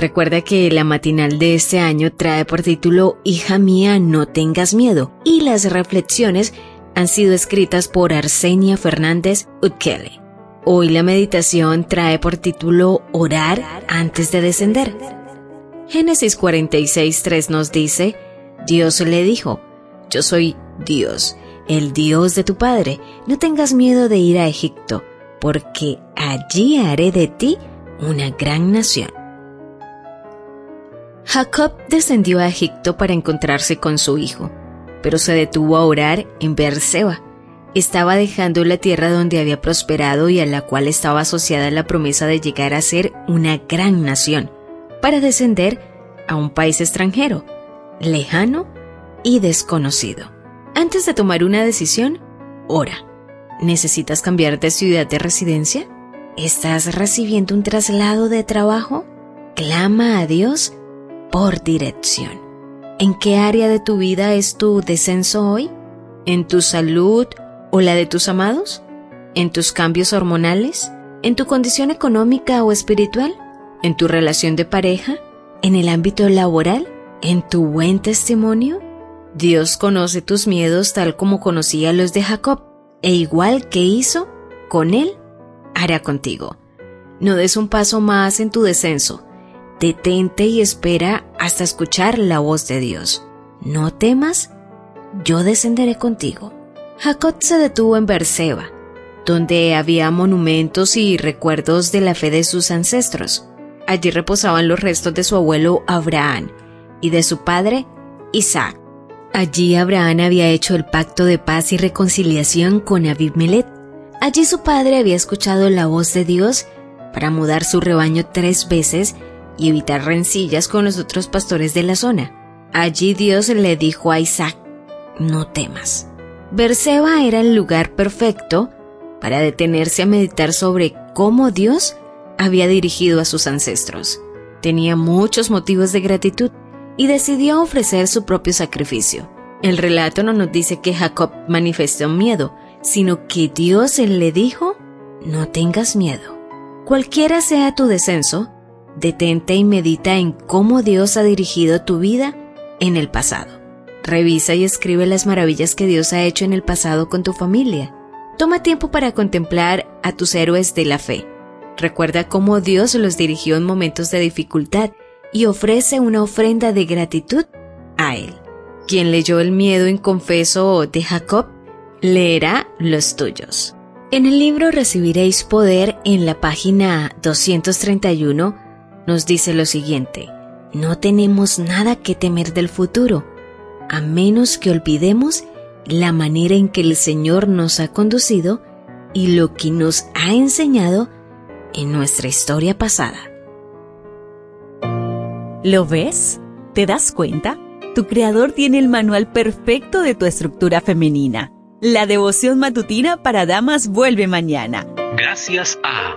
Recuerda que la matinal de este año trae por título Hija mía, no tengas miedo y las reflexiones han sido escritas por Arsenia Fernández Utkele. Hoy la meditación trae por título Orar antes de descender. Génesis 46.3 nos dice, Dios le dijo, Yo soy Dios, el Dios de tu Padre, no tengas miedo de ir a Egipto, porque allí haré de ti una gran nación. Jacob descendió a Egipto para encontrarse con su hijo, pero se detuvo a orar en Beerseba. Estaba dejando la tierra donde había prosperado y a la cual estaba asociada la promesa de llegar a ser una gran nación, para descender a un país extranjero, lejano y desconocido. Antes de tomar una decisión, ora. ¿Necesitas cambiar de ciudad de residencia? ¿Estás recibiendo un traslado de trabajo? Clama a Dios por dirección. ¿En qué área de tu vida es tu descenso hoy? ¿En tu salud o la de tus amados? ¿En tus cambios hormonales? ¿En tu condición económica o espiritual? ¿En tu relación de pareja? ¿En el ámbito laboral? ¿En tu buen testimonio? Dios conoce tus miedos tal como conocía los de Jacob, e igual que hizo con él, hará contigo. No des un paso más en tu descenso, detente y espera hasta escuchar la voz de Dios. No temas, yo descenderé contigo. Jacob se detuvo en Berseba, donde había monumentos y recuerdos de la fe de sus ancestros. Allí reposaban los restos de su abuelo Abraham y de su padre Isaac. Allí Abraham había hecho el pacto de paz y reconciliación con Abimelech. Allí su padre había escuchado la voz de Dios para mudar su rebaño tres veces y evitar rencillas con los otros pastores de la zona. Allí Dios le dijo a Isaac, no temas. Berseba era el lugar perfecto para detenerse a meditar sobre cómo Dios había dirigido a sus ancestros. Tenía muchos motivos de gratitud y decidió ofrecer su propio sacrificio. El relato no nos dice que Jacob manifestó miedo, sino que Dios le dijo, no tengas miedo. Cualquiera sea tu descenso, Detente y medita en cómo Dios ha dirigido tu vida en el pasado. Revisa y escribe las maravillas que Dios ha hecho en el pasado con tu familia. Toma tiempo para contemplar a tus héroes de la fe. Recuerda cómo Dios los dirigió en momentos de dificultad y ofrece una ofrenda de gratitud a Él. Quien leyó el miedo inconfeso de Jacob, leerá los tuyos. En el libro Recibiréis Poder, en la página 231, nos dice lo siguiente, no tenemos nada que temer del futuro, a menos que olvidemos la manera en que el Señor nos ha conducido y lo que nos ha enseñado en nuestra historia pasada. ¿Lo ves? ¿Te das cuenta? Tu creador tiene el manual perfecto de tu estructura femenina. La devoción matutina para damas vuelve mañana. Gracias a